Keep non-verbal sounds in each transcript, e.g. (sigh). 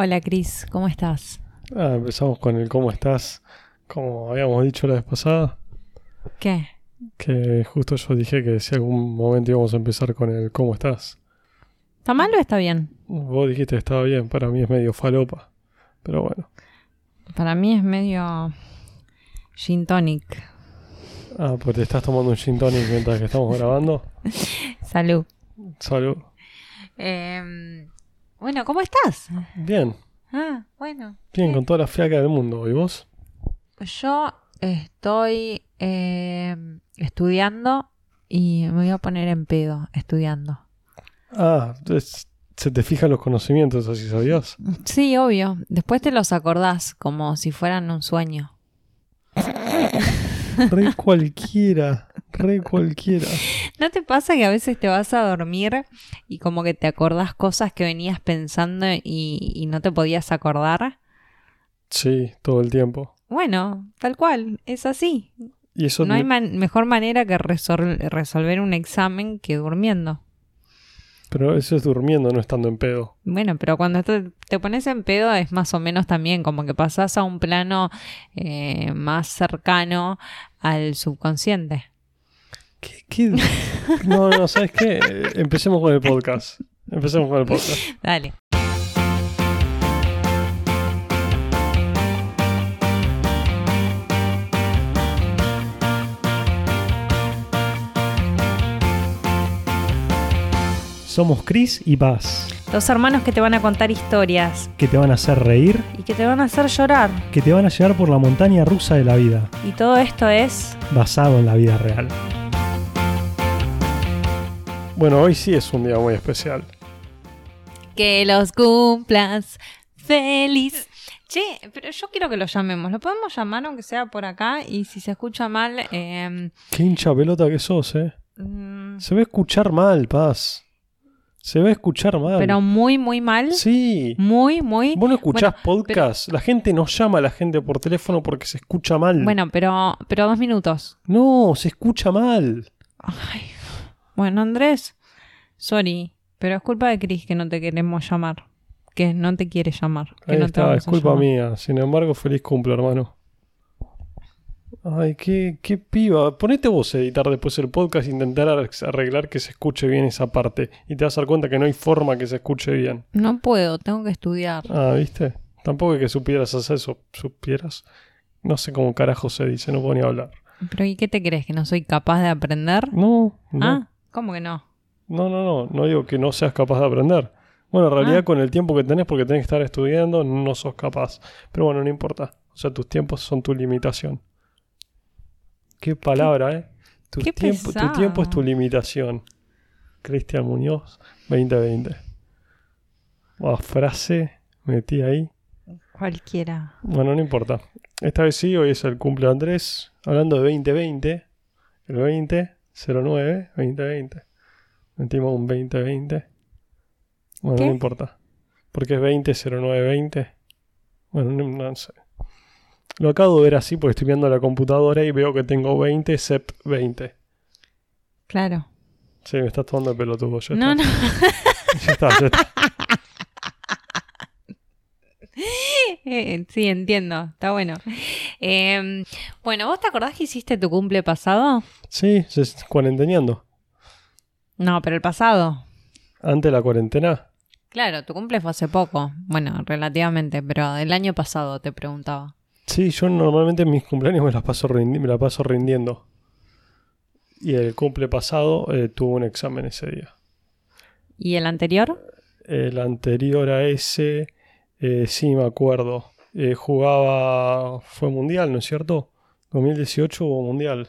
Hola Cris, ¿cómo estás? Ah, empezamos con el cómo estás, como habíamos dicho la vez pasada, ¿Qué? que justo yo dije que si algún momento íbamos a empezar con el cómo estás. ¿Está mal o está bien? Vos dijiste que estaba bien, para mí es medio falopa, pero bueno. Para mí es medio gin tonic. Ah, pues te estás tomando un gin tonic mientras que estamos grabando. (laughs) Salud. Salud. Em, bueno, ¿cómo estás? Bien, Ah, bueno. bien, con toda la fiaca del mundo. ¿Y vos? Yo estoy em, estudiando y me voy a poner en pedo estudiando. Ah, es- se te fijan los conocimientos, así sabías. Sí, obvio. Después te los acordás como si fueran un sueño. Re cualquiera, re cualquiera. ¿No te pasa que a veces te vas a dormir y como que te acordás cosas que venías pensando y, y no te podías acordar? Sí, todo el tiempo. Bueno, tal cual, es así. Y eso No hay man- mejor manera que resol- resolver un examen que durmiendo. Pero eso es durmiendo, no estando en pedo. Bueno, pero cuando te, te pones en pedo es más o menos también como que pasás a un plano eh, más cercano al subconsciente. ¿Qué, qué? No, no, ¿sabes qué? Empecemos con el podcast. Empecemos con el podcast. Dale. Somos Chris y Paz, Dos hermanos que te van a contar historias que te van a hacer reír, y que te van a hacer llorar. que te van a llevar por la montaña rusa de la vida, Y todo esto es... basado en la vida real. Bueno, hoy sí es un día muy especial. Que los cumplas feliz. Che, pero yo quiero que lo llamemos. ¿Lo podemos llamar aunque sea por acá? Y si se escucha mal... eh, Qué hincha pelota que sos, ¿eh? mm, Se va a escuchar mal, Paz. Se va a escuchar mal. pero muy, muy mal. Sí. Muy, muy... Vos no escuchás Bueno, podcast. La gente no llama a la gente por teléfono porque se escucha mal. Bueno, pero, pero dos minutos. No, se escucha mal. Ay. Bueno, Andrés, sorry, pero es culpa de Chris que no te queremos llamar. Que no te quiere llamar. Que Ahí no te está, vamos es culpa llamar. mía. Sin embargo, feliz cumple, hermano. Ay, qué, qué piba. Ponete vos a editar después el podcast e intentar ar- arreglar que se escuche bien esa parte. Y te vas a dar cuenta que no hay forma que se escuche bien. No puedo, tengo que estudiar. Ah, ¿viste? Tampoco es que supieras hacer eso. ¿Supieras? No sé cómo carajo se dice, no puedo ni hablar. ¿Pero y qué te crees? ¿Que no soy capaz de aprender? No, no. Ah, ¿cómo que no? No, no, no. No digo que no seas capaz de aprender. Bueno, en realidad Ah. con el tiempo que tenés, porque tenés que estar estudiando, no sos capaz. Pero bueno, no importa. O sea, tus tiempos son tu limitación. Qué palabra, ¿eh? Tu, qué tiempo, tu tiempo es tu limitación. Cristian Muñoz, 2020. Ah, frase metí ahí. Cualquiera. Bueno, no importa. Esta vez sí, hoy es el cumple de Andrés. Hablando de 2020, el 20, 09, 2020. Metimos un 2020. Bueno, ¿Qué? no importa. Porque es 20, 09, 20. Bueno, no, no sé. Lo acabo de ver así porque estoy viendo la computadora y veo que tengo 20, SEP 20. Claro. Sí, me estás tomando el pelotudo. Ya No, no. está. (laughs) Ya está, ya está. (laughs) Eh, sí, entiendo. Está bueno. Eh, bueno, ¿vos te acordás que hiciste tu cumple pasado? Sí, se cuarenteneando. No, pero el pasado. Antes de la cuarentena. Claro, tu cumple fue hace poco. Bueno, relativamente, pero el año pasado te preguntaba. Sí, yo normalmente en mis cumpleaños me las paso, me la paso rindiendo. Y el cumple pasado eh, tuve un examen ese día. ¿Y el anterior? El anterior a ese, eh, sí me acuerdo. Eh, jugaba, fue mundial, ¿no es cierto? 2018 hubo mundial.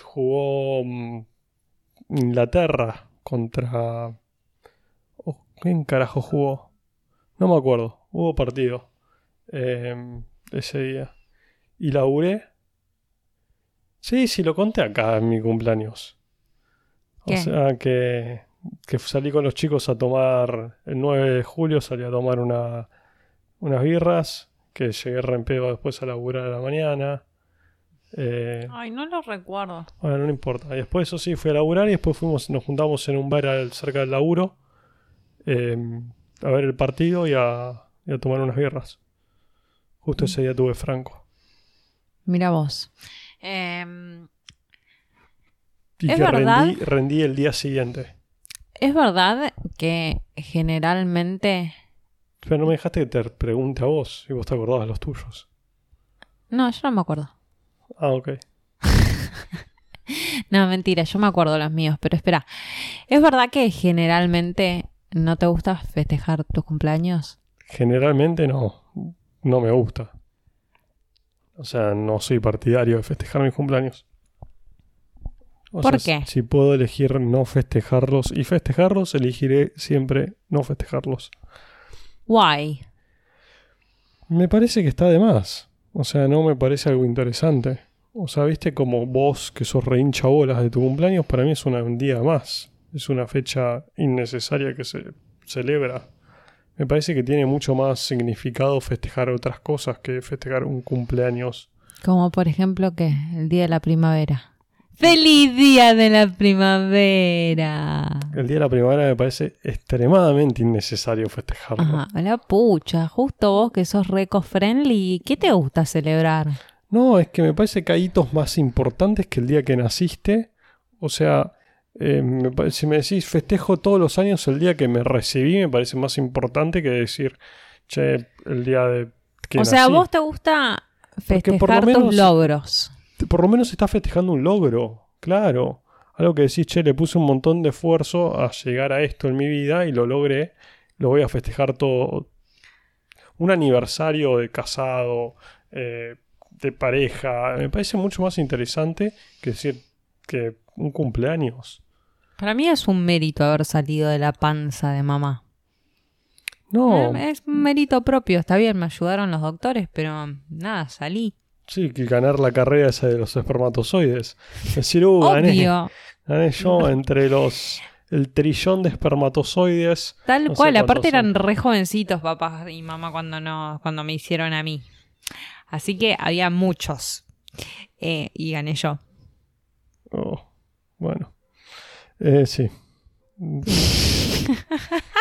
Jugó mm, Inglaterra contra... oh, ¿Quién carajo jugó? No me acuerdo. Hubo partido eh, ese día. Y laburé. Sí, sí, lo conté acá en mi cumpleaños. O sea que, que salí con los chicos a tomar, el 9 de julio salí a tomar una, unas birras, que llegué re en pedo después a laburar a la mañana. Eh, Ay, no lo recuerdo. bueno, no importa. Y después, eso sí, fui a laburar y después fuimos, nos juntamos en un bar al- cerca del laburo. eh, a ver el partido y a, y a tomar unas birras. Justo ese día tuve Franco. Mira vos. Em, Y ¿Es que verdad? rendí, rendí el día siguiente. ¿Es verdad que generalmente... Pero no me dejaste que te pregunte a vos y vos te acordabas de los tuyos. No, yo no me acuerdo. Ah, ok. (laughs) No, mentira, yo me acuerdo los míos, pero espera. ¿Es verdad que generalmente no te gusta festejar tus cumpleaños? Generalmente no. No me gusta. O sea, no soy partidario de festejar mis cumpleaños. O ¿Por sea, qué? Si puedo elegir no festejarlos y festejarlos, elegiré siempre no festejarlos. Why? Me parece que está de más. O sea, no me parece algo interesante. O sea, viste como vos que sos re hincha bolas de tu cumpleaños, para mí es un día más. Es una fecha innecesaria que se celebra. Me parece que tiene mucho más significado festejar otras cosas que festejar un cumpleaños. Como por ejemplo que el día de la primavera. ¡Feliz día de la primavera! El día de la primavera me parece extremadamente innecesario festejarlo. Ajá, la pucha, justo vos que sos reco-friendly, ¿qué te gusta celebrar? No, es que me parece que hay hitos más importantes que el día que naciste. O sea, eh, me si me decís festejo todos los años el día que me recibí, me parece más importante que decir, che, el día de que o sea, nací. vos te gusta festejar menos- tus logros. Por lo menos estás festejando un logro, claro. Algo que decís, che, le puse un montón de esfuerzo a llegar a esto en mi vida y lo logré. Lo voy a festejar todo. Un aniversario de casado, eh, de pareja. Me parece mucho más interesante que decir que un cumpleaños. Para mí es un mérito haber salido de la panza de mamá. No, Es un mérito propio, está bien, me ayudaron los doctores, pero nada, salí. Sí, que ganar la carrera esa de los espermatozoides. Decir, uh, gané, gané yo entre los. El trillón de espermatozoides. tal No cual. Aparte son. eran re jovencitos papá y mamá cuando no, cuando me hicieron a mí. Así que había muchos. Eh, y gané yo. Oh, bueno. Eh, sí. (laughs)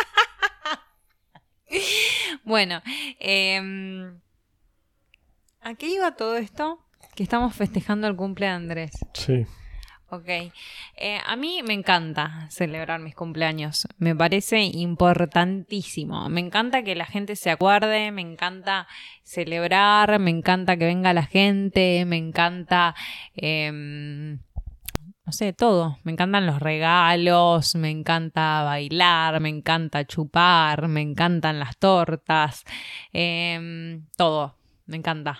Bueno, eh, ¿a qué iba todo esto? Que estamos festejando el cumple de Andrés. Sí. Ok. Eh, a mí me encanta celebrar mis cumpleaños. Me parece importantísimo. Me encanta que la gente se acuerde, me encanta celebrar, me encanta que venga la gente, me encanta... em, no sé, todo. Me encantan los regalos, me encanta bailar, me encanta chupar, me encantan las tortas, em, todo. Me encanta.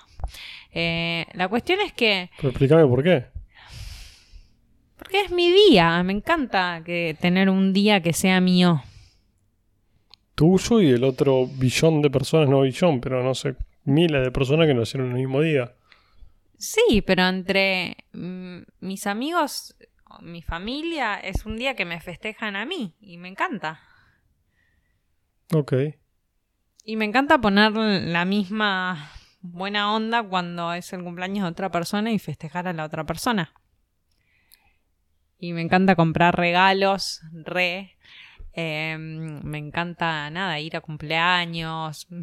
Eh, la cuestión es que Pero explícame por qué. porque es mi día, me encanta que tener un día que sea mío. Tuyo y el otro billón de personas, no billón, pero no sé, miles de personas que nacieron el mismo día. Sí, pero entre mm, mis amigos, mi familia, es un día que me festejan a mí y me encanta. Ok. Y me encanta poner la misma buena onda cuando es el cumpleaños de otra persona y festejar a la otra persona. Y me encanta comprar regalos, re. Eh, me encanta, nada, ir a cumpleaños. (laughs) me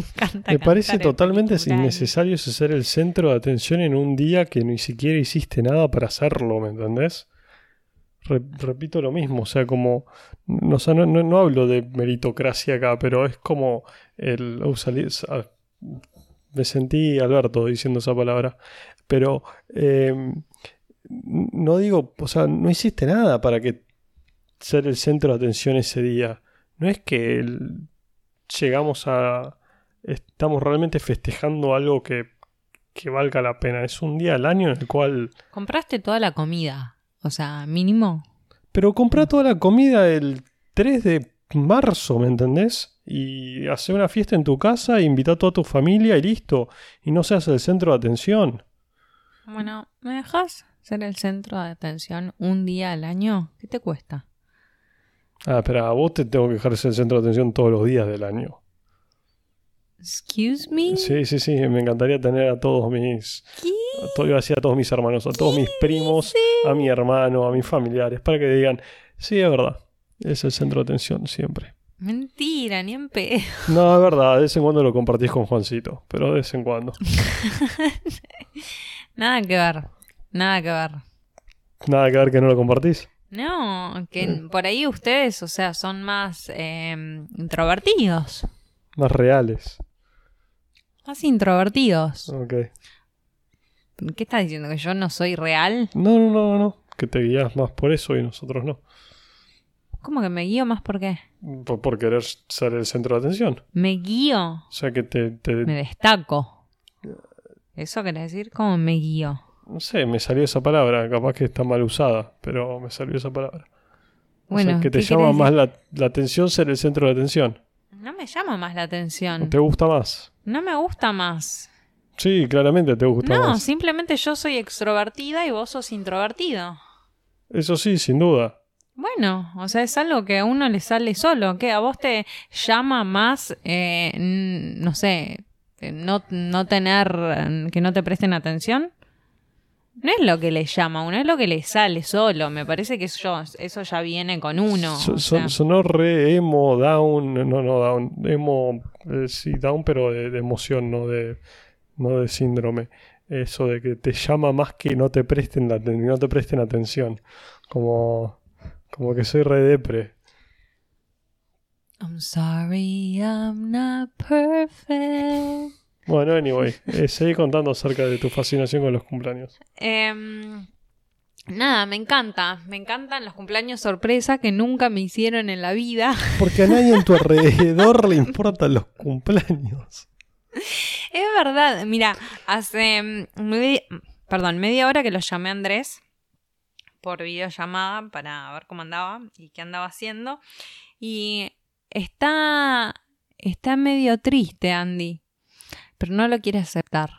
encanta. Me parece totalmente innecesario ser el centro de atención en un día que ni siquiera hiciste nada para hacerlo, ¿me entendés? Re- repito lo mismo, o sea, como. No, o sea, no, no- no hablo de meritocracia acá, pero es como el. sa- me sentí Alberto diciendo esa palabra. Pero. eh, no digo. O sea, no hiciste nada para que ser el centro de atención ese día. No es que llegamos a. Estamos realmente festejando algo que, que valga la pena. Es un día al año en el cual. Compraste toda la comida. O sea, mínimo. Pero comprá toda la comida el 3 de marzo, ¿me entendés? Y hace una fiesta en tu casa, invita a toda tu familia y listo. Y no seas el centro de atención. Bueno, ¿me dejas ser el centro de atención un día al año? ¿Qué te cuesta? Ah, espera, a vos te tengo que dejar ser el centro de atención todos los días del año. Excuse me. Sí, sí, sí, me encantaría tener a todos mis. ¿Qué? Todo, iba a decir a todos mis hermanos, a todos mis primos, a mi hermano, a mis familiares, para que digan, sí, es verdad. Es el centro de atención siempre. Mentira, ni en pedo. (laughs) No, es verdad, de vez en cuando lo compartís con Juancito, pero de vez en cuando. (laughs) Nada que ver. Nada que ver. Nada que ver que no lo compartís. No, que por ahí ustedes, o sea, son más eh, introvertidos. Más reales. Más introvertidos. Ok. ¿Qué estás diciendo? ¿Que yo no soy real? No, no, no, no. Que te guías más por eso y nosotros no. ¿Cómo que me guío más por qué? Por, por querer ser el centro de atención. Me guío. O sea que te, te- Me destaco. ¿Eso querés decir? ¿Cómo me guío? No sé, me salió esa palabra. Capaz que está mal usada, pero me salió esa palabra. O Bueno, sea, que te ¿qué llama más la, la atención ser el centro de atención. No me llama más la ¿O atención. ¿Te gusta más? No me gusta más. Sí, claramente te gusta No, más. simplemente yo soy extrovertida y vos sos introvertido. Eso sí, sin duda. Bueno, o sea, es algo que a uno le sale solo. que ¿A vos te llama más, eh, no sé, eh, no, no tener, que no te presten atención? No es lo que le llama a uno, es lo que le sale solo. Me parece que eso, eso ya viene con uno. So- sonó re emo, down, no, no, down, emo, eh, sí, down, pero de, de emoción, no de, no de síndrome. Eso de que te llama más que no te presten, la, no te presten atención. Como, como que soy re depre. I'm sorry, I'm not perfect. Bueno, anyway, eh, seguí contando acerca de tu fascinación con los cumpleaños. Em, nada, me encanta. Me encantan los cumpleaños sorpresa que nunca me hicieron en la vida. Porque a nadie en tu alrededor le importan los cumpleaños. Es verdad, mira, hace mm, perdón, media hora que lo llamé a Andrés por videollamada para ver cómo andaba y qué andaba haciendo. Y está, está medio triste, Andy, pero no lo quiere aceptar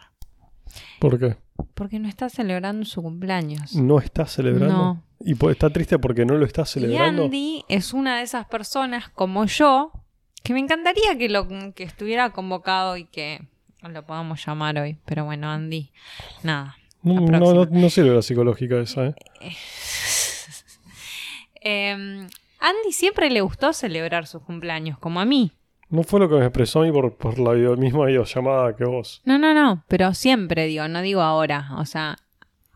¿Por qué? porque no está celebrando su cumpleaños. ¿No estás celebrando? No. ¿Y está triste porque no lo estás Y celebrando? Andy es una de esas personas como yo que me encantaría que lo que estuviera convocado y que lo podamos llamar hoy. Pero bueno, Andy, nada. No, la no, no, no sirve la psicológica esa, ¿eh? (laughs) Eh, Andy siempre le gustó celebrar sus cumpleaños, como a mí. No fue lo que me expresó a mí por, por la video- misma videollamada que vos. No, no, no, pero siempre digo, no digo ahora. O sea,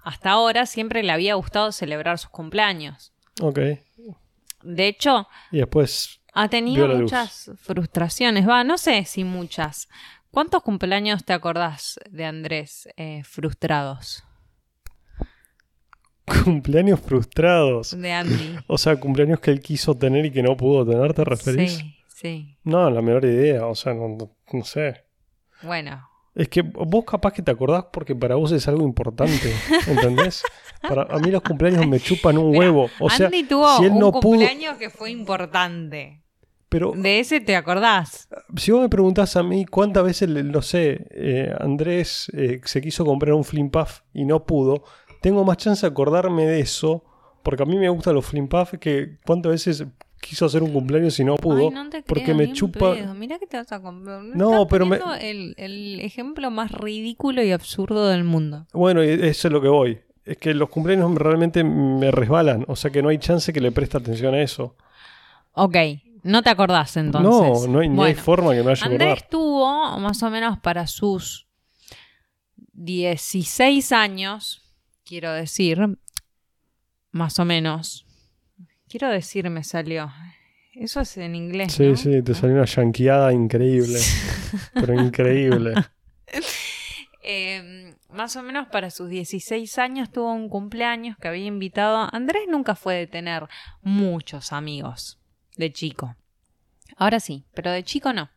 hasta ahora siempre le había gustado celebrar sus cumpleaños. Ok. De hecho, Y después, ha tenido muchas frustraciones. Va, no sé si muchas. ¿Cuántos cumpleaños te acordás de Andrés eh, frustrados? cumpleaños frustrados. De Andy. O sea, cumpleaños que él quiso tener y que no pudo tener, ¿te referís? Sí, sí. No, la menor idea. O sea, no, no- no sé. Bueno, Es que vos capaz que te acordás porque para vos es algo importante, (laughs) ¿entendés? Para, a mí los cumpleaños me chupan un Mira, huevo. O sea, Andy tuvo si él un no pudo... cumpleaños que fue importante. Pero De ese te acordás. si vos me preguntás a mí cuántas veces, no sé, eh, Andrés eh, se quiso comprar un Flim Puff y no pudo, tengo más chance de acordarme de eso, porque a mí me gustan los Flim Puff, que cuántas veces quiso hacer un cumpleaños y no pudo. Ay, no te porque me chupa- pedo. Mirá que te vas a comprar. No, pero me- El, el ejemplo más ridículo y absurdo del mundo. Bueno, eso es lo que voy. Es que los cumpleaños realmente me resbalan, o sea que no hay chance que le preste atención a eso. Ok, no te acordás entonces. no, no hay, forma que me vaya a Andrés acordar. tuvo más o menos para sus 16 años, quiero decir, más o menos. Quiero decir, me salió. Eso es en inglés. Sí, ¿no? sí, te salió una yanqueada increíble. pero increíble. (laughs) Eh, más o menos para sus 16 años tuvo un cumpleaños que había invitado. Andrés nunca fue de tener muchos amigos de chico. Ahora sí, pero de chico no.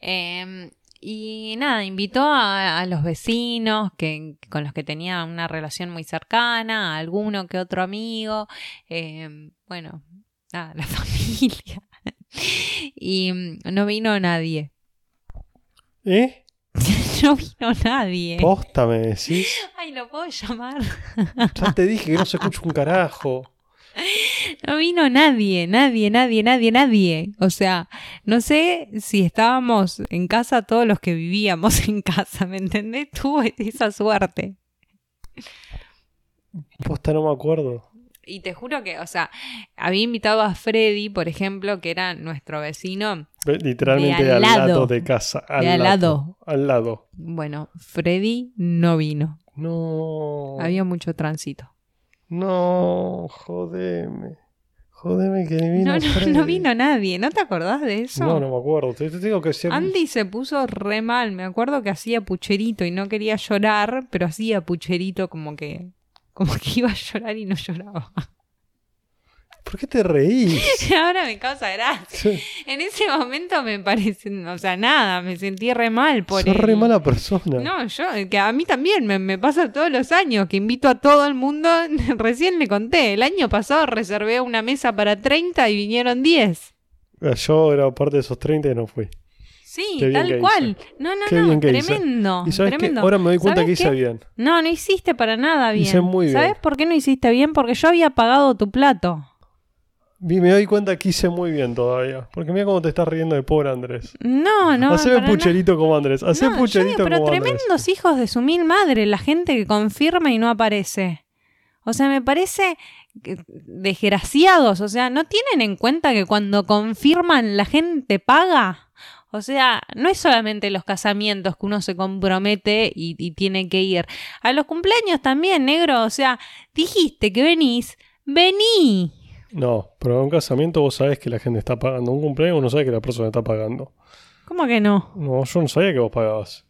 Eh, y nada, invitó a, a los vecinos que, con los que tenía una relación muy cercana, a alguno que otro amigo, eh, bueno, nada, la (laughs) familia. y mm, no vino nadie. ¿Eh? (laughs) No vino nadie. Posta, me decís. Ay, ¿lo puedo llamar? Ya te dije que no se escucha un carajo. No vino nadie, nadie, nadie, nadie, nadie. O sea, no sé si estábamos en casa todos los que vivíamos (laughs) en casa, ¿me entendés? Tuve esa suerte. Posta, no me acuerdo. Y te juro que, o sea, había invitado a Freddy, por ejemplo, que era nuestro vecino. Ve- Literalmente De al al lado de casa. Al, De al lado. Al lado. Bueno, Freddy no vino. No. Había mucho tránsito. No, jodeme. Jodeme que ni vino No, no, Freddy. no vino nadie. ¿No te acordás de eso? No, no me acuerdo. Te, te digo que siempre... Andy se puso re mal. Me acuerdo que hacía pucherito y no quería llorar, pero hacía pucherito como que. Como que iba a llorar y no lloraba. ¿Por qué te reís? (laughs) Ahora me causa gracia. En ese momento me parece. O sea, nada, me sentí re mal por Sos él. re mala persona. No, yo, que a mí también me, me pasa todos los años que invito a todo el mundo. (laughs) Recién le conté, el año pasado reservé una mesa para 30 y vinieron 10. Ah, Yo era parte de esos 30 y no fui. Sí, Qué tal hice. cual. No, no, Qué no, bien que hice. tremendo. y sabes tremendo. ahora me doy cuenta que ¿Sabes hice qué? bien. No, no hiciste para nada bien. Hice muy bien. ¿Sabes por qué no hiciste bien? Porque yo había pagado tu plato. Y me doy cuenta que hice muy bien todavía. Porque mira cómo te estás riendo de pobre Andrés. No, no. Haceme pucherito como Andrés. Hacé No, pucherito digo, pero como Andrés. tremendos hijos de su mil madre, la gente que confirma y no aparece. O sea, me parece que- desgraciados. O sea, ¿no tienen en cuenta que cuando confirman la gente paga? O sea, no es solamente los casamientos que uno se compromete y, y tiene que ir. A los cumpleaños también, negro. O sea, dijiste que venís, vení. No, pero en un casamiento vos sabés que la gente está pagando. Un cumpleaños uno sabe que la persona está pagando. ¿Cómo que no? No, yo no sabía que vos pagabas.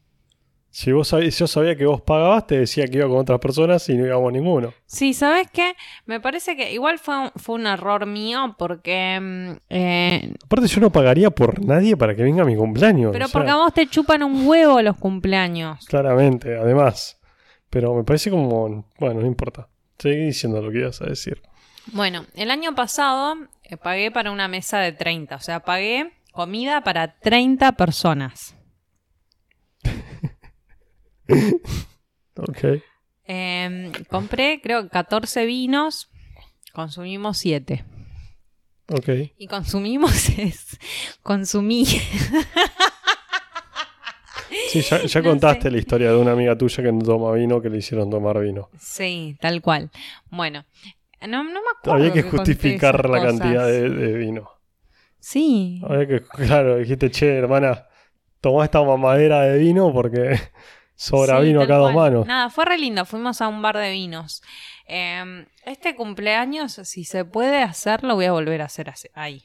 Si vos sabías, si yo sabía que vos pagabas, te decía que iba con otras personas y no íbamos ninguno. Sí, ¿sabes qué? Me parece que igual fue un, fue un error mío porque... mm, eh, Aparte, yo no pagaría por nadie para que venga a mi cumpleaños. pero o sea, porque a vos te chupan un huevo los cumpleaños. Claramente, además. Pero me parece como. Bueno, no importa. Seguí diciendo lo que ibas a decir. Bueno, el año pasado eh, pagué para una mesa de 30, o sea, pagué comida para 30 personas. (laughs) Ok. Eh, compré, creo, que 14 vinos, consumimos 7. Ok. Y consumimos (laughs) es... Consumí... (laughs) Sí, ya, ya No contaste sé. la historia de una amiga tuya que no toma vino, que le hicieron tomar vino. Sí, tal cual. Bueno, no, no me acuerdo. Había que justificar la cosas. cantidad de, de vino. Sí. Había que, claro, dijiste, che, hermana, tomá esta mamadera de vino porque (laughs) sobra Sí, vino a tal cada dos manos. Nada, fue re lindo. Fuimos a un bar de vinos. Eh, este cumpleaños, si se puede hacer, lo voy a volver a hacer ahí.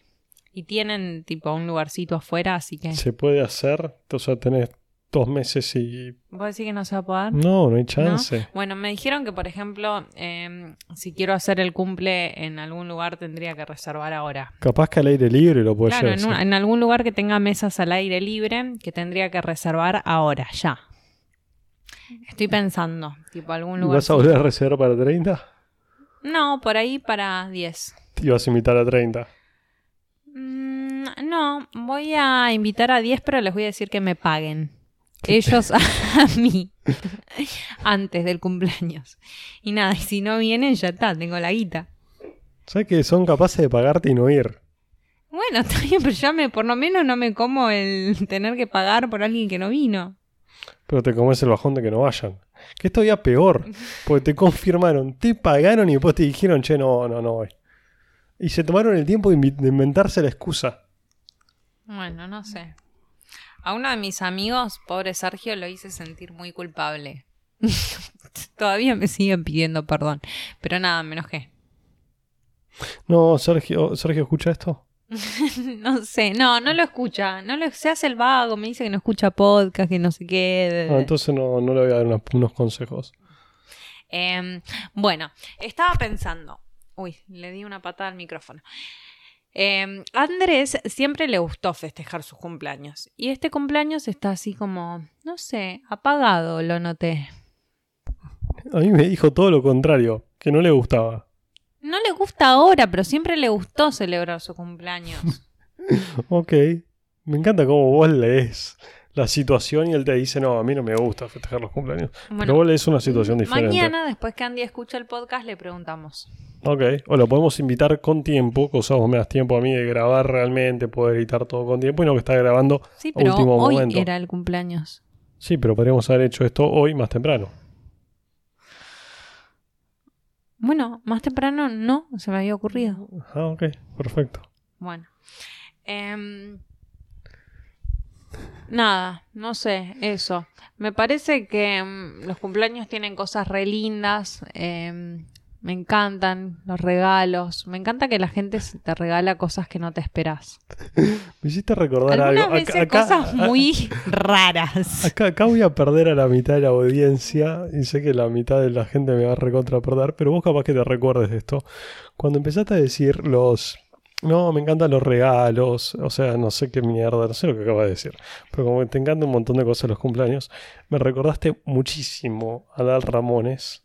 Y tienen tipo un lugarcito afuera, así que. Se puede hacer, o sea, tenés dos meses y. ¿Vos decís que no se va a poder? No, no hay chance. Bueno, me dijeron que, por ejemplo, eh, si quiero hacer el cumple en algún lugar, tendría que reservar ahora. Capaz que al aire libre lo puedes Claro, hacer. un- en algún lugar que tenga mesas al aire libre, que tendría que reservar ahora, ya. Estoy pensando, tipo algún ¿Y lugar. ¿Vas a volver a reservar para 30? No, por ahí para 10. Te ibas a invitar a 30. Mm, no, voy a invitar a 10, pero les voy a decir que me paguen. Ellos (laughs) a mí. Antes del cumpleaños. Y nada, y si no vienen, ya está, tengo la guita. ¿Sabes que son capaces de pagarte y no ir? Bueno, (laughs) está bien, pero ya me, por lo menos no me como el tener que pagar por alguien que no vino. Pero te comes el bajón de que no vayan. Que es todavía peor. Porque te confirmaron, te pagaron y después te dijeron, che, no, no, no voy. Y se tomaron el tiempo de inventarse la excusa. Bueno, no sé. A uno de mis amigos, pobre Sergio, lo hice sentir muy culpable. (laughs) Todavía me siguen pidiendo perdón. Pero nada, me enojé. No, Sergio, Sergio, ¿escucha esto? (laughs) No sé, no, no lo escucha. No lo, se hace el vago, me dice que no escucha podcast, que no sé qué. No, entonces no, no le voy a dar unos, unos consejos. Em, bueno, estaba pensando. Uy, le di una patada al micrófono. Em, a Andrés siempre le gustó festejar sus cumpleaños. Y este cumpleaños está así como, no sé, apagado, lo noté. A mí me dijo todo lo contrario, que no le gustaba. No le gusta ahora, pero siempre le gustó celebrar su cumpleaños. (laughs) Ok. Me encanta cómo vos lees la situación y él te dice, no, a mí no me gusta festejar los cumpleaños. Pero vos lees una situación diferente. mañana, después que Andy escuche el podcast, le preguntamos. Ok, o lo podemos invitar con tiempo, que usamos más tiempo a mí de grabar realmente, poder editar todo con tiempo y no que está grabando. Sí, pero Último hoy momento. era el cumpleaños. Sí, pero podríamos haber hecho esto hoy más temprano. Bueno, más temprano no se me había ocurrido. Ah, ok, perfecto. Bueno. Em, nada, no sé, eso. Me parece que em, los cumpleaños tienen cosas re lindas. em, me encantan los regalos. Me encanta que la gente se- te regala cosas que no te esperas. (laughs) Me hiciste recordar Algunas algo. veces Acá, acá- cosas muy (laughs) raras. acá- acá voy a perder a la mitad de la audiencia y sé que la mitad de la gente me va a recontra perder, pero vos capaz que te recuerdes de esto. Cuando empezaste a decir los... No, me encantan los regalos, o sea, no sé qué mierda, no sé lo que acabas de decir, pero como que te encanta un montón de cosas en los cumpleaños, me recordaste muchísimo a Dal Ramones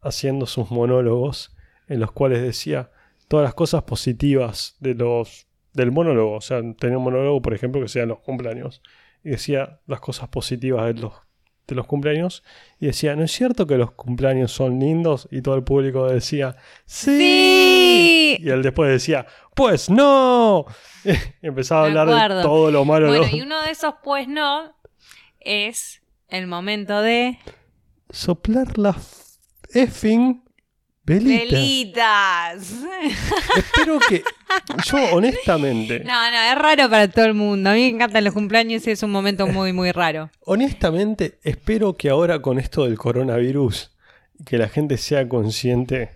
haciendo sus monólogos en los cuales decía todas las cosas positivas de los del monólogo, o sea, tenía un monólogo, por ejemplo, que sean los cumpleaños y decía las cosas positivas de los de los cumpleaños y decía, "¿No es cierto que los cumpleaños son lindos?" y todo el público decía, "Sí." Sí. Y él después decía, "Pues no." (laughs) Y empezaba a hablar de todo lo malo Bueno, los- y uno de esos pues no es el momento de soplar la effing velita. velitas. Espero que yo (laughs) honestamente, No, no, es raro para todo el mundo. A mí me encantan los cumpleaños y es un momento muy, muy raro. honestamente espero que ahora con esto del coronavirus que la gente sea consciente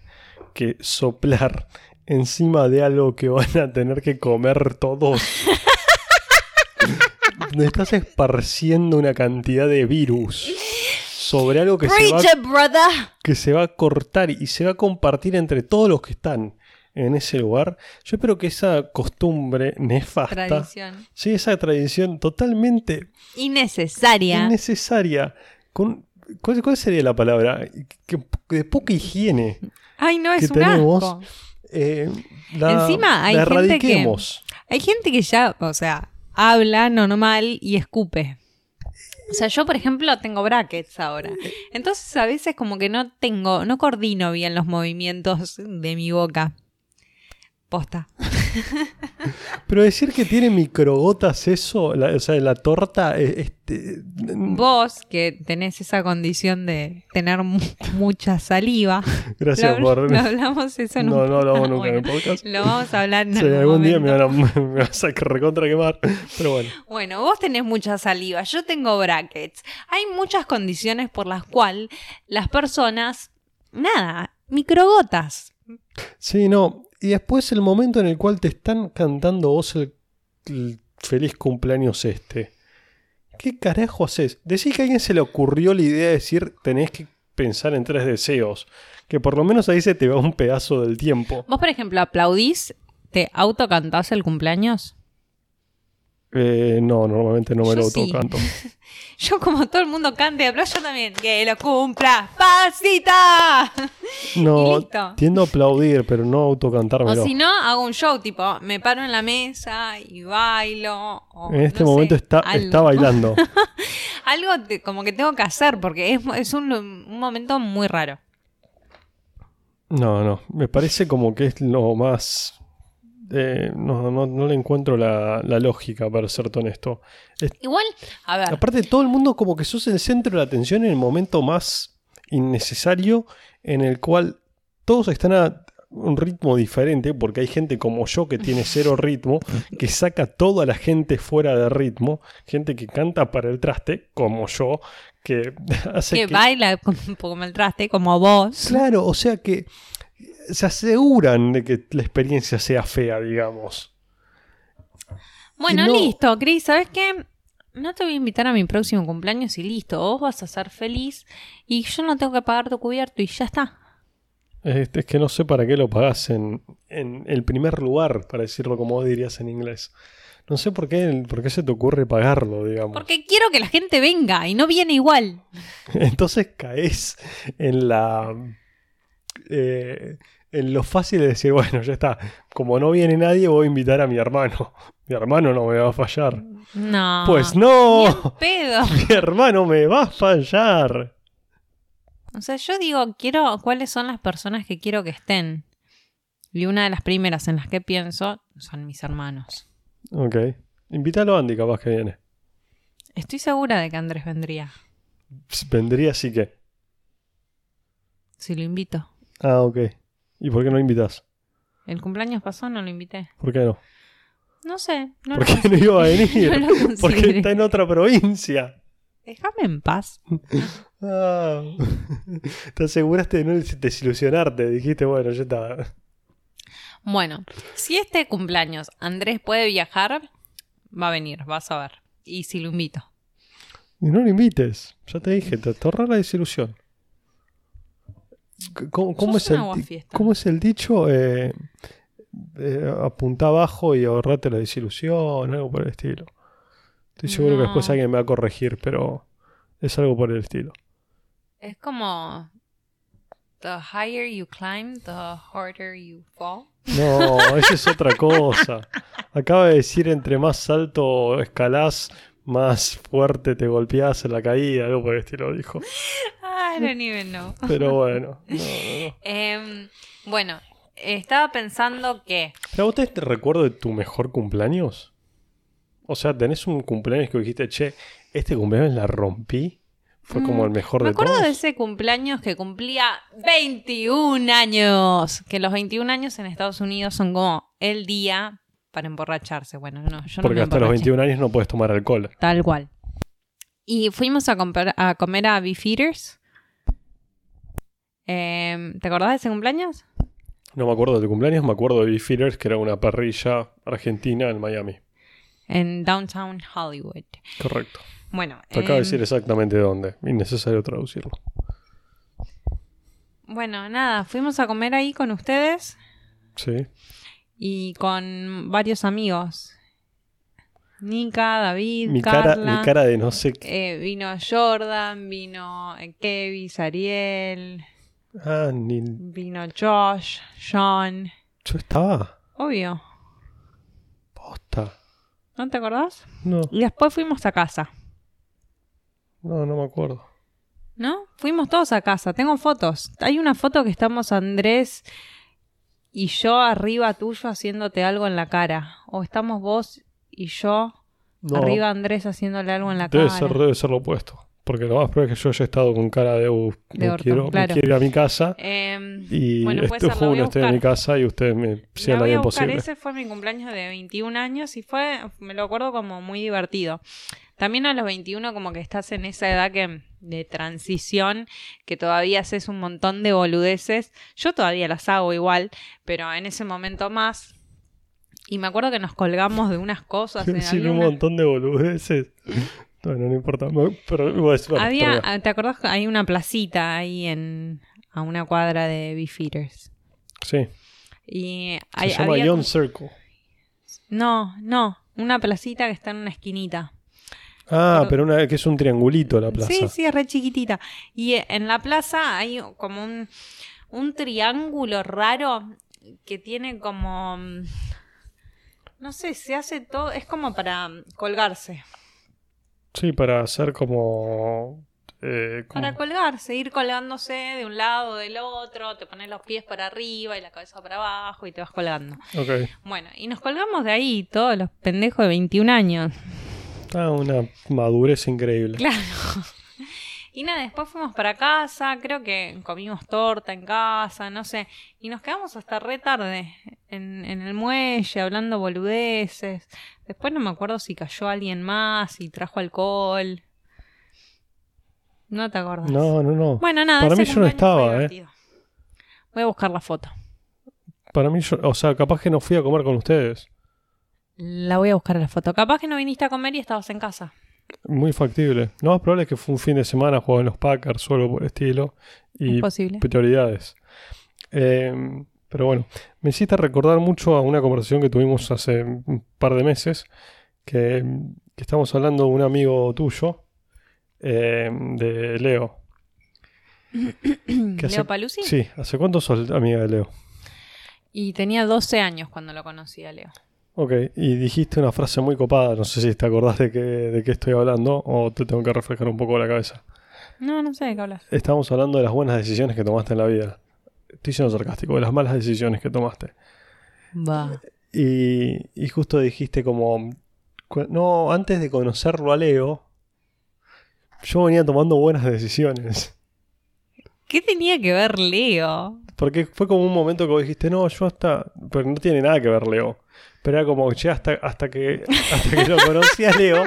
que soplar encima de algo que van a tener que comer todos (laughs) estás esparciendo una cantidad de virus sobre algo que se, va, que se va a cortar y se va a compartir entre todos los que están en ese lugar. Yo espero que esa costumbre nefasta, Tradición. sí, esa tradición totalmente Innecesaria. innecesaria, con, ¿cuál, cuál sería la palabra? Que, de poca higiene, Ay, no, que es un tenemos. asco. eh, la, Encima hay la gente que-. Hay gente que ya, o sea, habla normal y escupe. O sea, yo, por ejemplo, tengo brackets ahora. Entonces, a veces como que no tengo, no coordino bien los movimientos de mi boca. Posta. (laughs) Pero decir que tiene microgotas eso, la- o sea, la torta, eh, este, Vos, que tenés esa condición de tener mu- mucha saliva. (laughs) gracias lo, por... lo hablamos eso en No, un no hablamos nunca Bueno, en el podcast. Lo vamos a hablar en Sí, algún, algún día me, van a, (laughs) me vas a recontra quemar, pero bueno. Bueno, vos tenés mucha saliva, yo tengo brackets. Hay muchas condiciones por las cuales las personas, nada, microgotas. Sí, no. Y después el momento en el cual te están cantando vos el, el feliz cumpleaños este. ¿Qué carajo haces? Decís que a alguien se le ocurrió la idea de decir tenés que pensar en tres deseos. Que por lo menos ahí se te va un pedazo del tiempo. Vos, por ejemplo, aplaudís, te autocantás el cumpleaños. Eh, no, normalmente no me Yo lo sí. autocanto. (laughs) Yo, como todo el mundo canta y aplaudo, yo también. Que lo cumpla, pasita. No, (laughs) tiendo a aplaudir, pero no O autocantármelo. si no, hago un show, tipo, me paro en la mesa y bailo. o En este no sé, momento está, algo. está bailando. (laughs) Algo te- como que tengo que hacer porque es, es un, un momento muy raro. No, no. Me parece como que es lo más. Eh, no, no, no le encuentro la, la lógica, para serte honesto. Es- Igual, a ver, aparte, todo el mundo como que sos el centro de la atención en el momento más innecesario, en el cual todos están a un ritmo diferente, porque hay gente como yo que tiene cero (laughs) ritmo, que saca toda la gente fuera de ritmo, gente que canta para el traste, como yo, que (laughs) hace que que- baila como el traste, como vos. Claro, o sea que se aseguran de que la experiencia sea fea, digamos. Bueno, no- listo, Cris, ¿sabes qué? No te voy a invitar a mi próximo cumpleaños y listo. Vos vas a ser feliz y yo no tengo que pagar tu cubierto y ya está. Es, es que no sé para qué lo pagás en, en el primer lugar, para decirlo como vos dirías en inglés. No sé por qué, por qué se te ocurre pagarlo, digamos. Porque quiero que la gente venga y no viene igual. (laughs) Entonces caes en la. Eh, en lo fácil de decir, bueno, ya está. Como no viene nadie, voy a invitar a mi hermano. (laughs) Mi hermano no me va a fallar. No. Pues no, pedo. (laughs) mi hermano me va a fallar. O sea, yo digo, quiero cuáles son las personas que quiero que estén. Y una de las primeras en las que pienso son mis hermanos. Ok. Invítalo a Andy, capaz que viene. Estoy segura de que Andrés vendría. Vendría así que. Si lo invito. Ah, ok. ¿Y por qué no invitas? El cumpleaños pasó, no lo invité. ¿Por qué no? No sé, no ¿Por lo qué no iba a (laughs) no venir? lo Porque está en otra provincia. Déjame en paz. (laughs) Ah. Te aseguraste de no desilusionarte. Dijiste, bueno, ya está. Bueno, si este cumpleaños Andrés puede viajar, va a venir, vas a ver. Y si lo invito. No lo invites. Ya te dije, te, te ahorra la desilusión. ¿Cómo, es, el, di- aguafiesta. cómo es el dicho? Eh, eh, apunta abajo y ahorrate la desilusión, algo por el estilo. Estoy seguro que después alguien me va a corregir, pero es algo por el estilo. Es como the higher you climb, the harder you fall. No, (laughs) eso es otra cosa. Acaba de decir entre más alto escalás, más fuerte te golpeás en la caída, algo por el estilo dijo. (laughs) I don't even know. Pero bueno, no, no. Em, bueno, estaba pensando que ¿Pero vos tenés recuerdo de tu mejor cumpleaños? O sea, ¿tenés un cumpleaños que dijiste, che, este cumpleaños la rompí? Fue como Mm, el mejor me de acuerdo todos. de ese cumpleaños que cumplía 21 años. Que los 21 años en Estados Unidos son como el día para emborracharse. Bueno, no, yo no Porque me hasta los emborraché. 21 años no puedes tomar alcohol. Tal cual. Y fuimos a, a comer a Beefeaters. Em, ¿Te acordás de ese cumpleaños? No me acuerdo de tu cumpleaños, me acuerdo de Beefeaters, que era una parrilla argentina en Miami. En Downtown Hollywood. Correcto. Bueno, Te acabo de em, decir exactamente dónde. Innecesario traducirlo. bueno, nada, fuimos a comer ahí con ustedes Sí. y con varios amigos. Nika, David, Mi cara, Carla. mi cara de no sé qué. eh, vino Jordan, vino eh, Kevin, Ariel, Ah, ni. vino Josh, Sean. Yo estaba. Obvio, Posta. ¿no te acordás? No, Y después fuimos a casa, no, no me acuerdo. ¿no? Fuimos todos a casa, tengo fotos. Hay una foto que estamos Andrés y yo arriba tuyo haciéndote algo en la cara. O estamos vos y yo No, arriba Andrés haciéndole algo en la debe cara. ser, debe ser lo opuesto. Porque lo más probable es que yo haya estado con cara de, uh, De me, orto, quiero, me claro. quiero ir a mi casa. Em, Y bueno, este voy a juego estoy en mi casa y ustedes me La hacían la. Ese fue mi cumpleaños de 21 años y fue, me lo acuerdo como muy divertido. También a los 21 como que estás en esa edad que de transición, que todavía haces un montón de boludeces. Yo todavía las hago igual, pero en ese momento más. Y me acuerdo que nos colgamos de unas cosas. (laughs) en- había un montón de boludeces. Bueno, no importa. Pero igual es- bueno, había, ¿te acordás? que Hay una placita ahí en a una cuadra de Beefeaters. Sí. Y Se hay, llama había Young Circle. No, no, una placita que está en una esquinita. Ah, Pero- pero una que es un triangulito la plaza. Sí, sí, es re chiquitita. Y en la plaza hay como un, un triángulo raro que tiene como... mm, No sé, se hace todo... Es como para colgarse. Sí, para hacer como. eh, como- Para colgarse, ir colgándose de un lado, del otro, te pones los pies para arriba y la cabeza para abajo y te vas colgando. Ok. Bueno, y nos colgamos de ahí todos los pendejos de 21 años. Ah, una madurez increíble. Claro. Y nada, después fuimos para casa, creo que comimos torta en casa, no sé. Y nos quedamos hasta re tarde en, en el muelle hablando boludeces. Después no me acuerdo si cayó alguien más, si trajo alcohol. No te acordás. No, no, no. Bueno, nada. Para mí yo no estaba, ¿eh? Voy a buscar la foto. Para mí, yo, o sea, capaz que no fui a comer con ustedes. La voy a buscar la foto. Capaz que no viniste a comer y estabas en casa. Muy factible. Lo más probable es que fue un fin de semana, jugaba en los Packers o algo por estilo. Y es posible. prioridades. Eh, pero bueno, me hiciste recordar mucho a una conversación que tuvimos hace un par de meses, que, que estamos hablando de un amigo tuyo, eh, de Leo. (coughs) que hace- Leo Paluzzi. Sí, ¿hace cuánto sos amiga de Leo? Y tenía 12 años cuando lo conocí a Leo. Ok, y dijiste una frase muy copada, no sé si te acordás de qué, de qué estoy hablando o te tengo que refrescar un poco la cabeza. No, no sé de qué hablas. Estamos hablando de las buenas decisiones que tomaste en la vida. Estoy siendo sarcástico, de las malas decisiones que tomaste. Va. Y, y justo dijiste como, no, antes de conocerlo a Leo, yo venía tomando buenas decisiones. ¿Qué tenía que ver Leo? Porque fue como un momento que vos dijiste, no, yo hasta. Pero no tiene nada que ver, Leo. Pero era como, che, hasta, hasta, que, hasta que lo conocí a Leo,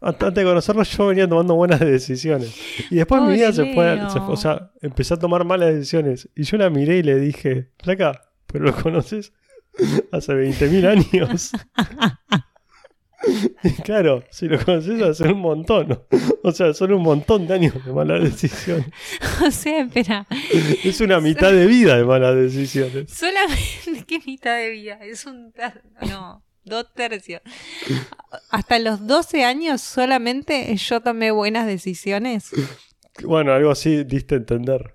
antes de conocerlo, yo venía tomando buenas decisiones. Y después mi vida se fue, Leo. se fue- O sea, empecé a tomar malas decisiones. Y yo la miré y le dije, flaca, pero lo conoces hace 20.000 años. (laughs) Y (laughs) claro, si lo conoces hace un montón. ¿no? O sea, son un montón de años de malas decisiones. (laughs) O sea, espera. Es una mitad de vida de malas decisiones. Solamente, (laughs) ¿qué mitad de vida? Es un tercio. No, dos tercios. Hasta los 12 años solamente yo tomé buenas decisiones. Bueno, algo así diste a entender.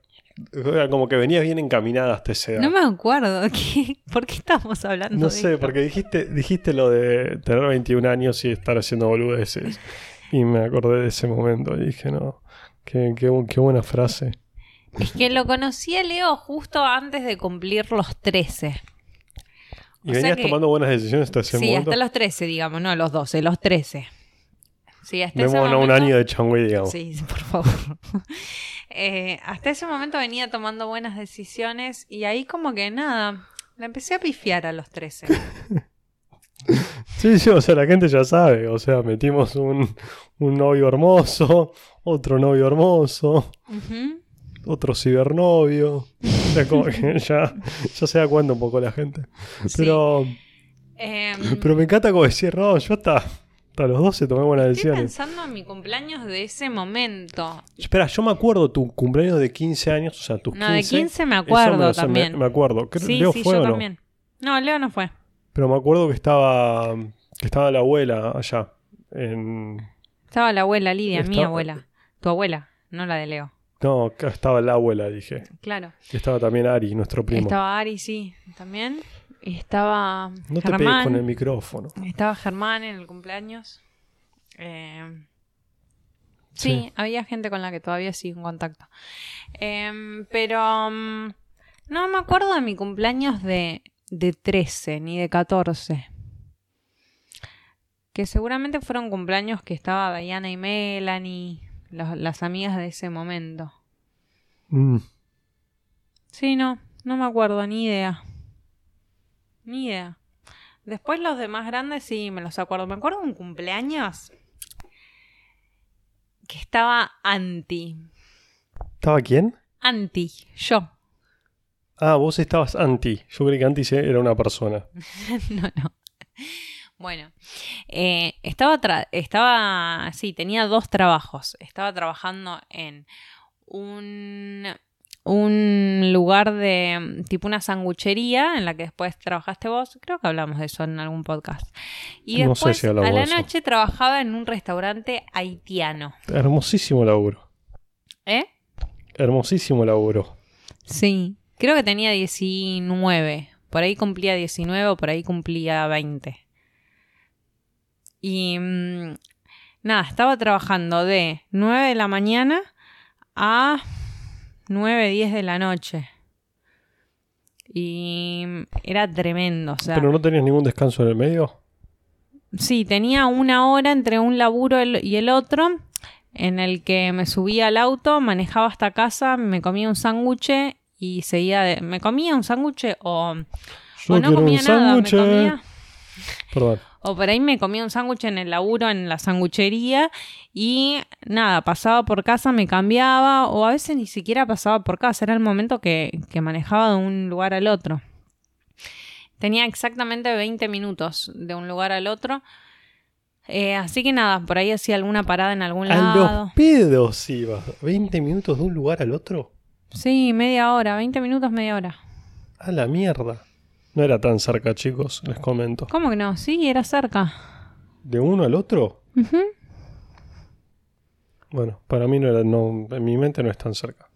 Era como que venías bien encaminada hasta edad. No me acuerdo. (laughs) ¿qué? ¿Por qué estamos hablando No de sé, esto? porque dijiste, dijiste lo de tener 21 años y estar haciendo boludeces. Y me acordé de ese momento y dije, no, qué, qué qué buena frase. Es que lo conocí a Leo justo antes de cumplir los 13. ¿Y O venías que- tomando buenas decisiones hasta ese Sí, momento? hasta los 13, digamos, no los 12, los 13. Sí, hasta ese Vemos a un año de changüey, digamos. Sí, por favor. (laughs) Eh, hasta ese momento venía tomando buenas decisiones y ahí como que nada, la empecé a pifiar a los 13. (laughs) Sí, sí, o sea, la gente ya sabe. O sea, metimos un, un novio hermoso, otro novio hermoso, otro cibernovio. O sea, como que (laughs) ya, ya se da cuenta un poco la gente. Sí. Pero, Em, pero me encanta como decir, no, yo hasta, hasta los 12 tomé buenas estoy decisiones. pensando en mi cumpleaños de ese momento. Espera, yo me acuerdo tu cumpleaños de 15 años, o sea, tus No, 15. de 15 me acuerdo me, sea, me- también. Me, acuerdo. Creo- sí, Leo sí, fue yo o no? también. No, Leo no fue. Pero me acuerdo que estaba, que estaba la abuela allá. En, Estaba la abuela Lidia, mi abuela. Tu abuela, no la de Leo. no, estaba la abuela, dije. Claro. Y estaba también Ari, nuestro primo. Estaba Ari, sí, también. Estaba No te pegues Germán. con el micrófono. Estaba Germán en el cumpleaños. Eh, sí, Sí. había gente con la que todavía sigo en contacto. Em, pero mm, no me acuerdo de mi cumpleaños de, de 13 ni de 14. Que seguramente fueron cumpleaños que estaba Diana y Melanie, las, las amigas de ese momento. Mm. Sí, no, no me acuerdo, ni idea. Ni idea. Después los demás grandes sí me los acuerdo. Me acuerdo de un cumpleaños que estaba anti. ¿Estaba quién? Anti, yo. Ah, vos estabas anti. Yo creí que anti era una persona. (laughs) no, no. Bueno, eh, estaba, estaba, sí, tenía dos trabajos. Estaba trabajando en un, un lugar de mm, tipo una sanguchería en la que después trabajaste vos. Creo que hablamos de eso en algún podcast. Y No sé después si a la eso. noche trabajaba en un restaurante haitiano. Hermosísimo laburo. ¿Eh? Hermosísimo laburo. Sí, creo que tenía 19. Por ahí cumplía 19 o por ahí cumplía 20. Y mm, nada, estaba trabajando de 9 de la mañana a 9, 10 de la noche. Y era tremendo. O sea, Pero no tenías ningún descanso en el medio. Sí, tenía una hora entre un laburo y el otro en el que me subía al auto, manejaba hasta casa, me comía un sándwich y seguía de... ¿Me comía un sándwich o, no comía un nada? Me sándwich. comía... Perdón. O por ahí me comía un sándwich en el laburo, en la sanguchería y nada, pasaba por casa, me cambiaba o a veces ni siquiera pasaba por casa, era el momento que, que manejaba de un lugar al otro. Tenía exactamente 20 minutos de un lugar al otro. Eh, así que nada, por ahí hacía alguna parada en algún A lado. los pedos ibas. ¿20 minutos de un lugar al otro? Sí, media hora, 20 minutos, media hora. A la mierda. No era tan cerca, chicos, les comento. ¿Cómo que no? Sí, era cerca. ¿De uno al otro? Ujú. Bueno, para mí no era, no, en mi mente no es tan cerca.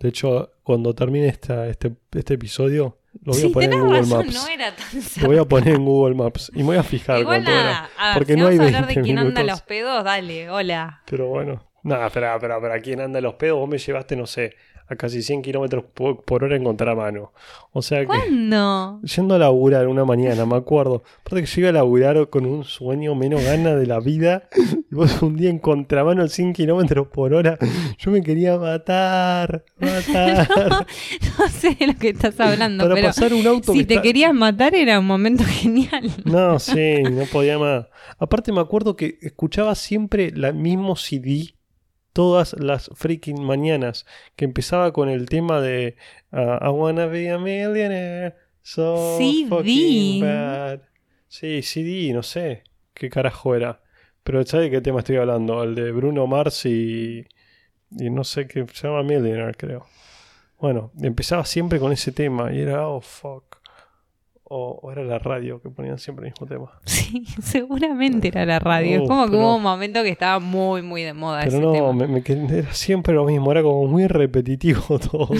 De hecho, cuando termine esta, este, este episodio, lo voy sí, a poner en Google razón, Maps. no era tan cerca. (laughs) Lo voy a poner en Google Maps y me voy a fijar Igual cuánto nada, era. a ver, Porque si no hay vamos a hablar 20 de quién anda minutos. los pedos, dale, hola. Pero bueno. Nada, espera, espera, espera. ¿Quién anda los pedos? Vos me llevaste, no sé, a casi 100 kilómetros po- por hora en contramano. O sea que, ¿Cuándo? yendo a laburar una mañana, me acuerdo. Aparte que yo iba a laburar con un sueño menos gana de la vida. Y vos un día en contramano a 100 kilómetros por hora. Yo me quería matar, matar. (laughs) No sé de lo que estás hablando, para pero pasar un auto si que te está- querías matar era un momento (laughs) genial. No, sí, no podía más. Aparte me acuerdo que escuchaba siempre el mismo CD todas las freaking mañanas, que empezaba con el tema de ah, I wanna be a millionaire, so CD. fucking bad. Sí, CD, no sé qué carajo era. Pero ¿sabes de qué tema estoy hablando? El de Bruno Mars y, y no sé qué, se llama Millionaire, creo. Bueno, empezaba siempre con ese tema y era, oh, fuck. O, o era la radio que ponían siempre el mismo tema. (laughs) Sí, seguramente era la radio. Es como que pero- hubo un momento que estaba muy, muy de moda Pero ese no, tema. me, me era siempre lo mismo, era como muy repetitivo (laughs) todo. (laughs)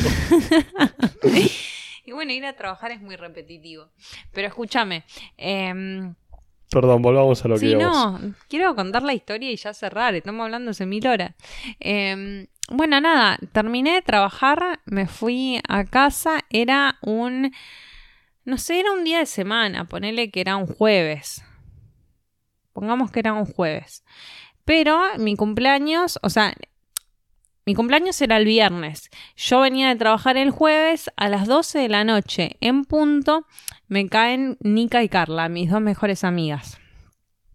Y bueno, ir a trabajar es muy repetitivo. Pero escúchame, em, Perdón, volvamos a lo que Sí, íbamos. no, quiero contar la historia y ya cerrar, estamos hablando hace mil horas. Eh, bueno, nada, terminé de trabajar, me fui a casa, era un, no sé, era un día de semana, ponele que era un jueves. Pongamos que era un jueves. Pero mi cumpleaños, o sea, mi cumpleaños era el viernes. Yo venía de trabajar el jueves a las 12 de la noche, en punto, me caen Nika y Carla, mis dos mejores amigas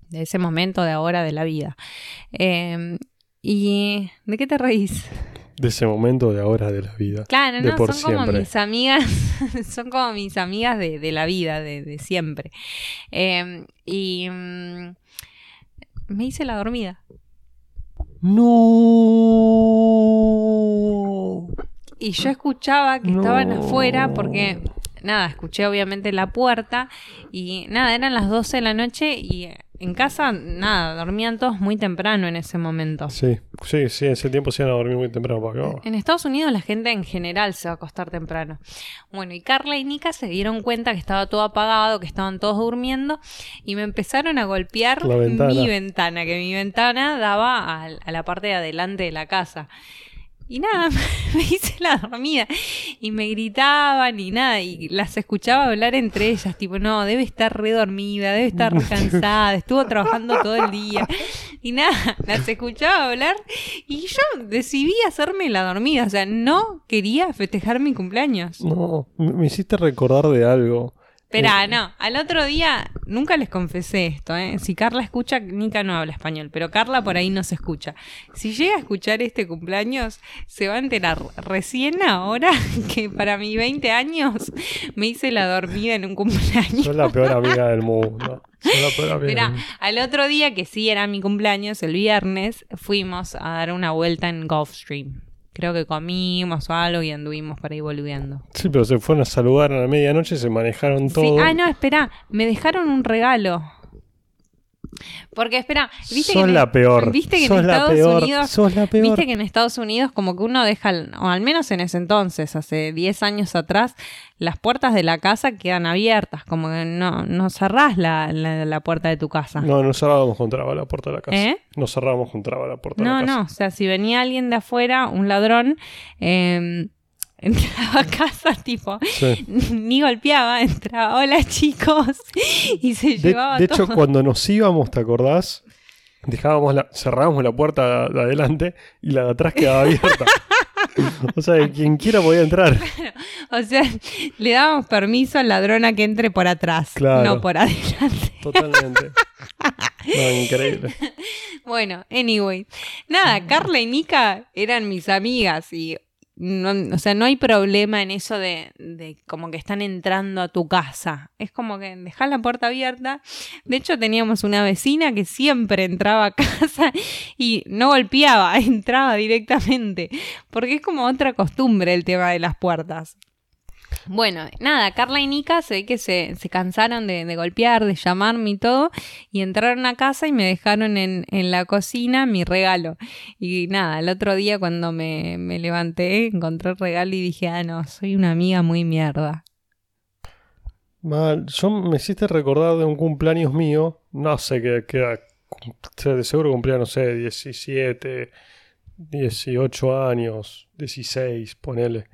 de ese momento de ahora de la vida. Eh, ¿Y de qué te reís? De ese momento de ahora de la vida. Claro, De no, por son como mis amigas, (laughs) son como mis amigas de, de la vida, de, de siempre. Eh, y mm, me hice la dormida. No. Y yo escuchaba que estaban afuera porque, nada, escuché obviamente la puerta y nada, eran las 12 de la noche y en casa, nada, dormían todos muy temprano en ese momento. Sí, sí, sí, ese tiempo se iban a dormir muy temprano. En Estados Unidos la gente en general se va a acostar temprano. Bueno, y Carla y Nika se dieron cuenta que estaba todo apagado, que estaban todos durmiendo y me empezaron a golpear ventana. mi ventana, que mi ventana daba al- a, la parte de adelante de la casa. Y nada, (laughs) me hice la dormida y me gritaban y nada, y las escuchaba hablar entre ellas, tipo, no, debe estar re dormida, debe estar (laughs) cansada, estuvo trabajando todo el día. Y nada, (laughs) las escuchaba hablar y yo decidí hacerme la dormida, o sea, no quería festejar mi cumpleaños. No, me hiciste recordar de algo. Esperá, Eh, no, al otro día nunca les confesé esto, ¿eh? Si Carla escucha, Nika no habla español, pero Carla por ahí no se escucha. Si llega a escuchar este cumpleaños, se va a enterar recién ahora (laughs) que para mis 20 años me hice la dormida en un cumpleaños. Sos (laughs) la peor amiga del mundo. Mundo. al otro día, que sí era mi cumpleaños, el viernes, fuimos a dar una vuelta en Gulfstream. Creo que comimos o algo y anduvimos por ahí boludeando. Sí, pero se fueron a saludar a la medianoche, se manejaron Sí, todo. ah, no, espera, me dejaron un regalo. Porque, espera, viste sos que en- la peor. viste que en sos la Estados peor. Unidos- Sos la peor. Viste que en Estados Unidos como que uno deja, o al menos en ese entonces, hace 10 años atrás, las puertas de la casa quedan abiertas, como que no, no cerrás la, la, la puerta de tu casa. No, no cerrábamos con traba la puerta de la casa. ¿Eh? No cerrábamos con traba la puerta de No, la casa. no, o sea, si venía alguien de afuera, un ladrón, eh, entraba a casa, (laughs) tipo, Sí. ni golpeaba, entraba, hola chicos, y se De, llevaba de todo. hecho, cuando nos íbamos, ¿te acordás? Dejábamos la, cerrábamos la puerta de adelante y la de atrás quedaba abierta. o sea, quien quiera podía entrar. O sea, le dábamos permiso al ladrón a que entre por atrás, Claro. no por adelante. Totalmente. No, increíble. Bueno, anyway. Nada, Carla y Nika eran mis amigas y no, o sea, no hay problema en eso de, de como que están entrando a tu casa. Es como que dejas la puerta abierta. De hecho, teníamos una vecina que siempre entraba a casa y no golpeaba, (laughs) entraba directamente. Porque es como otra costumbre el tema de las puertas. Bueno, nada, Carla y Nika se ve que se, se cansaron de, de golpear, de llamarme y todo, y entraron a casa y me dejaron en, en la cocina mi regalo. Y nada, el otro día cuando me, me levanté, encontré el regalo y dije, ah, no, soy una amiga muy mierda. Mal, yo me hiciste recordar de un cumpleaños mío. No sé qué qué De seguro cumplía, no sé, 17, 18 años, 16, ponele.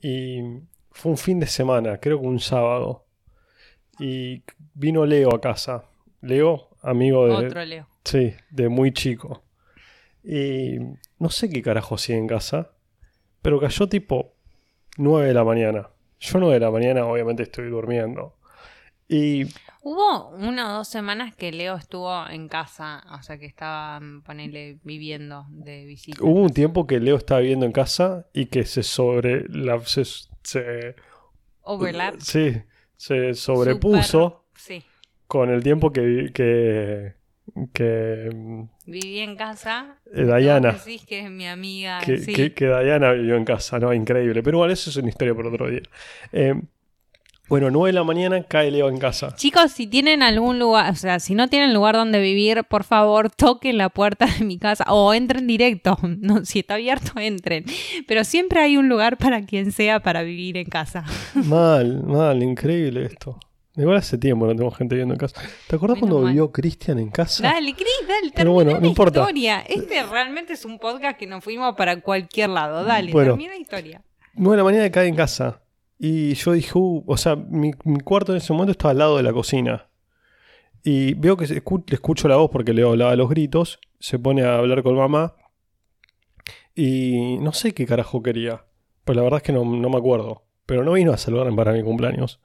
Y fue un fin de semana, creo que un sábado. Y vino Leo a casa. Leo, amigo de... Otro Leo. Sí, de muy chico. Y no sé qué carajo hacía en casa, pero cayó tipo 9 de la mañana. Yo 9 de la mañana obviamente estoy durmiendo. Y Hubo una o dos semanas que Leo estuvo en casa, o sea que estaba, ponele, viviendo de visita. hubo un tiempo que Leo estaba viviendo en casa y que se sobre... La, se, se- Overlap. sí, se sobrepuso Sí. con el tiempo que, que, que Viví en casa. eh, Diana, Vos decís que es mi amiga. que, sí. que, vivió en casa, ¿no? Increíble. Pero bueno, eso es una historia por otro día. Eh, bueno, 9 de la mañana cae Leo en casa. Chicos, si tienen algún lugar, o sea, si no tienen lugar donde vivir, por favor, toquen la puerta de mi casa o entren directo. (laughs) No, si está abierto, entren. Pero siempre hay un lugar para quien sea para vivir en casa. (laughs) Mal, mal, increíble esto. Igual hace tiempo no tengo gente viviendo en casa. ¿Te acordás Menos cuando mal. vivió Cristian en casa? Dale, Cris, dale, Pero bueno, la no importa. historia. Este realmente es un podcast que nos fuimos para cualquier lado. Dale, Bueno. termina la historia. 9 de la mañana cae en casa. Y yo dije, uh, o sea, mi, cuarto en ese momento estaba al lado de la cocina. Y veo que le escucho la voz porque le hablaba los gritos. Se pone a hablar con mamá. Y no sé qué carajo quería. Pues la verdad es que no, no me acuerdo. Pero no vino a saludarme para mi cumpleaños.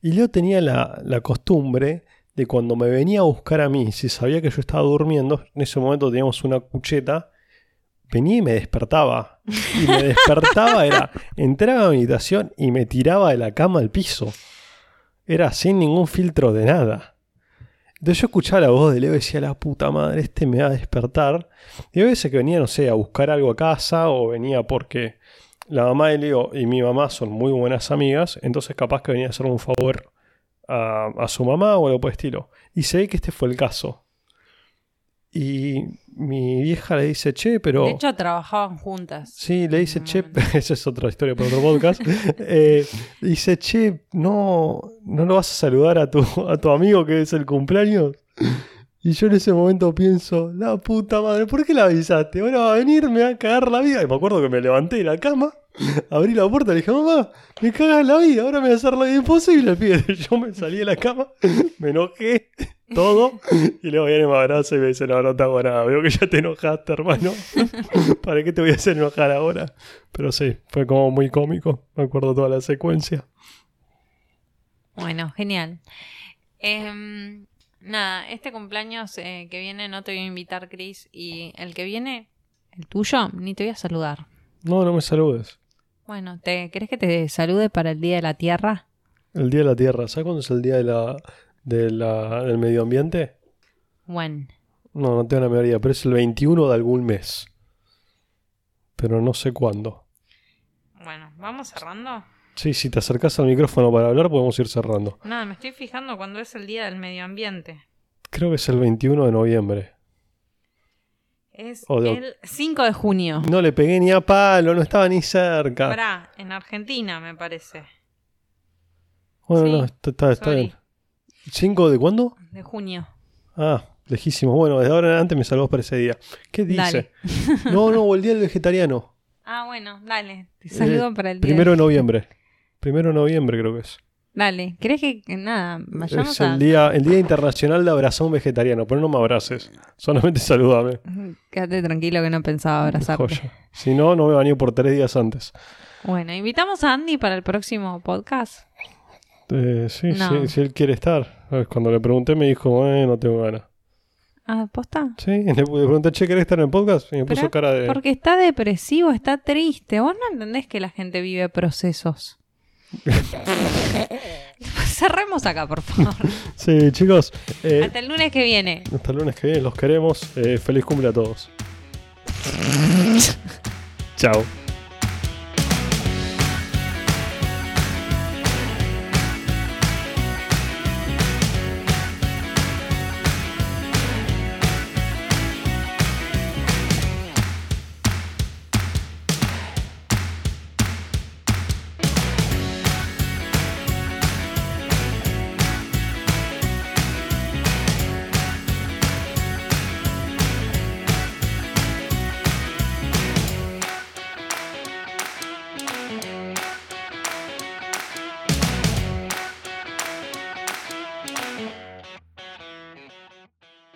Y Leo tenía la, la costumbre de cuando me venía a buscar a mí, si sabía que yo estaba durmiendo, en ese momento teníamos una cucheta, venía y me despertaba. Y me despertaba, era, entraba a mi habitación y me tiraba de la cama al piso. Era sin ningún filtro de nada. Entonces yo escuchaba la voz de Leo y decía, la puta madre, este me va a despertar. Y a veces que venía, no sé, a buscar algo a casa o venía porque la mamá de Leo y mi mamá son muy buenas amigas, entonces capaz que venía a hacerle un favor a, a su mamá o algo por el estilo. Y se ve que este fue el caso. Y mi vieja le dice, che, pero... De hecho, trabajaban juntas. Sí, le dice, che, (laughs) esa es otra historia para otro podcast. (laughs) Eh, dice, che, no, no lo vas a saludar a tu, a tu amigo que es el cumpleaños. Y yo en ese momento pienso, la puta madre, ¿por qué la avisaste? Bueno, va a venir, me va a cagar la vida. Y me acuerdo que me levanté de la cama, abrí la puerta le dije, mamá, me cagas la vida, ahora me voy a hacer la vida imposible. El pibe. (laughs) Yo me salí de la cama, me enojé, todo. Y luego viene, me abraza y me dice, no, no te hago nada, veo que ya te enojaste, hermano. (laughs) ¿Para qué te voy a hacer enojar ahora? Pero sí, fue como muy cómico. Me acuerdo toda la secuencia. Bueno, genial. Em, nada, este cumpleaños eh, que viene no te voy a invitar, Chris. Y el que viene, el tuyo, ni te voy a saludar. No, no me saludes. Bueno, ¿te querés que te salude para el Día de la Tierra? El Día de la Tierra. ¿Sabes cuándo es el Día de la, de la- del Medio Ambiente? Bueno, No, no tengo la memoria, pero es el 21 de algún mes. Pero no sé cuándo. bueno, vamos cerrando. Sí, si te acercas al micrófono para hablar, podemos ir cerrando. Nada, me estoy fijando cuando es el Día del Medio Ambiente. Creo que es el 21 de noviembre. Es de- el 5 de junio. No le pegué ni a palo, no estaba ni cerca. Pará, en Argentina me parece. Bueno, Sí, no, está, está- está sorry. bien. ¿5 de cuándo? De junio. Ah, lejísimo. Bueno, desde ahora en adelante me salvó para ese día. ¿Qué dice? (laughs) No, no, o el día del vegetariano. Ah, bueno, dale. Te saludo Eh, para el día. Primero de noviembre. Primero de noviembre creo que es. Dale, ¿crees que que nada, vayamos Es a... el día, el día internacional de abrazar a un vegetariano, pero no me abraces. Solamente salúdame. (laughs) Quédate tranquilo que no pensaba abrazarte. Si no, no me baño por tres días antes. Bueno, invitamos a Andy para el próximo podcast. Eh, sí, No. sí, si él quiere estar. Cuando le pregunté me dijo, eh, no tengo ganas. Ah, ¿posta? Sí, (laughs) le, pregunté, che, ¿querés estar en el podcast? Y me puso cara de... Porque está depresivo, está triste. Vos no entendés que la gente vive procesos. (laughs) Cerremos acá, por favor. (laughs) Sí, chicos. eh, Hasta el lunes que viene. hasta el lunes que viene, los queremos. Eh, feliz cumple a todos. (laughs) Chao.